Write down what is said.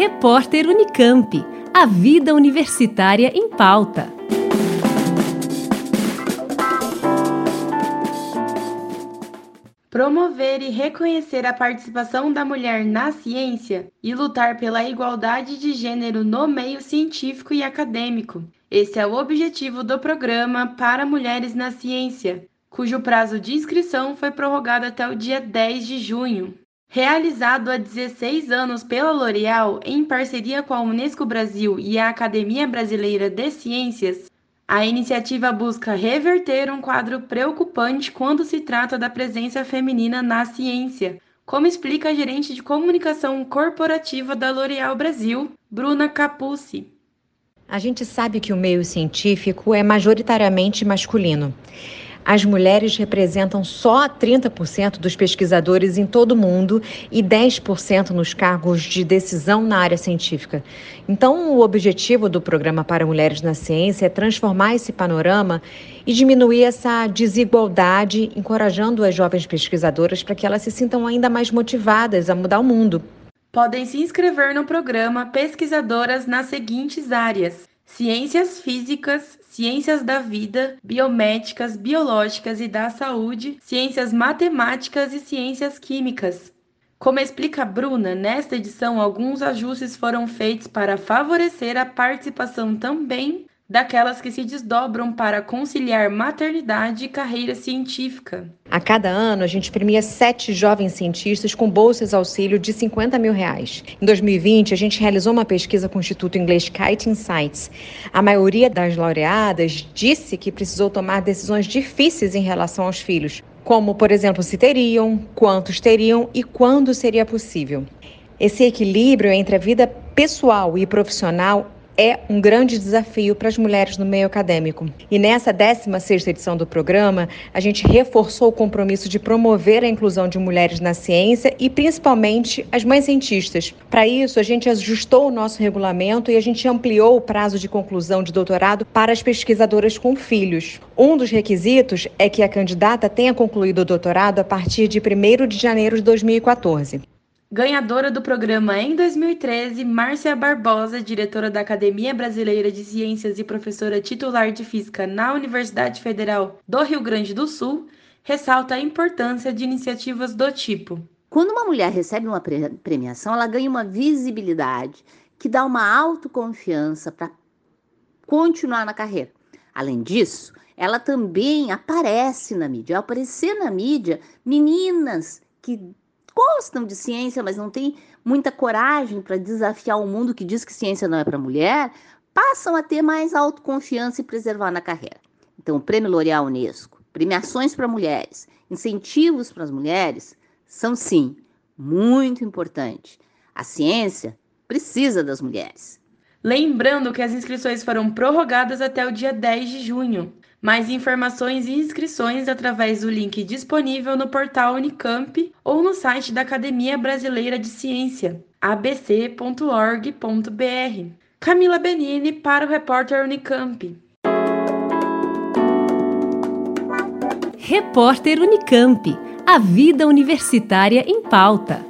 Repórter Unicamp. A vida universitária em pauta. Promover e reconhecer a participação da mulher na ciência e lutar pela igualdade de gênero no meio científico e acadêmico. Esse é o objetivo do programa Para Mulheres na Ciência, cujo prazo de inscrição foi prorrogado até o dia 10 de junho. Realizado há 16 anos pela L'Oréal em parceria com a Unesco Brasil e a Academia Brasileira de Ciências, a iniciativa busca reverter um quadro preocupante quando se trata da presença feminina na ciência, como explica a gerente de comunicação corporativa da L'Oréal Brasil, Bruna Capucci. A gente sabe que o meio científico é majoritariamente masculino. As mulheres representam só 30% dos pesquisadores em todo o mundo e 10% nos cargos de decisão na área científica. Então, o objetivo do programa para mulheres na ciência é transformar esse panorama e diminuir essa desigualdade, encorajando as jovens pesquisadoras para que elas se sintam ainda mais motivadas a mudar o mundo. Podem se inscrever no programa pesquisadoras nas seguintes áreas: ciências físicas, ciências da vida, biomédicas, biológicas e da saúde, ciências matemáticas e ciências químicas. Como explica Bruna, nesta edição alguns ajustes foram feitos para favorecer a participação também daquelas que se desdobram para conciliar maternidade e carreira científica. A cada ano, a gente premia sete jovens cientistas com bolsas auxílio de 50 mil reais. Em 2020, a gente realizou uma pesquisa com o Instituto Inglês Kite Insights. A maioria das laureadas disse que precisou tomar decisões difíceis em relação aos filhos, como, por exemplo, se teriam, quantos teriam e quando seria possível. Esse equilíbrio entre a vida pessoal e profissional é um grande desafio para as mulheres no meio acadêmico. E nessa 16ª edição do programa, a gente reforçou o compromisso de promover a inclusão de mulheres na ciência e principalmente as mães cientistas. Para isso, a gente ajustou o nosso regulamento e a gente ampliou o prazo de conclusão de doutorado para as pesquisadoras com filhos. Um dos requisitos é que a candidata tenha concluído o doutorado a partir de 1 de janeiro de 2014. Ganhadora do programa em 2013, Márcia Barbosa, diretora da Academia Brasileira de Ciências e professora titular de Física na Universidade Federal do Rio Grande do Sul, ressalta a importância de iniciativas do tipo. Quando uma mulher recebe uma premiação, ela ganha uma visibilidade que dá uma autoconfiança para continuar na carreira. Além disso, ela também aparece na mídia. Ao aparecer na mídia, meninas que gostam de ciência, mas não têm muita coragem para desafiar o mundo que diz que ciência não é para mulher, passam a ter mais autoconfiança e preservar na carreira. Então, o Prêmio L'Oréal Unesco, premiações para mulheres, incentivos para as mulheres, são sim muito importantes. A ciência precisa das mulheres. Lembrando que as inscrições foram prorrogadas até o dia 10 de junho. Mais informações e inscrições através do link disponível no portal Unicamp ou no site da Academia Brasileira de Ciência, abc.org.br. Camila Benini para o repórter Unicamp. Repórter Unicamp. A vida universitária em pauta.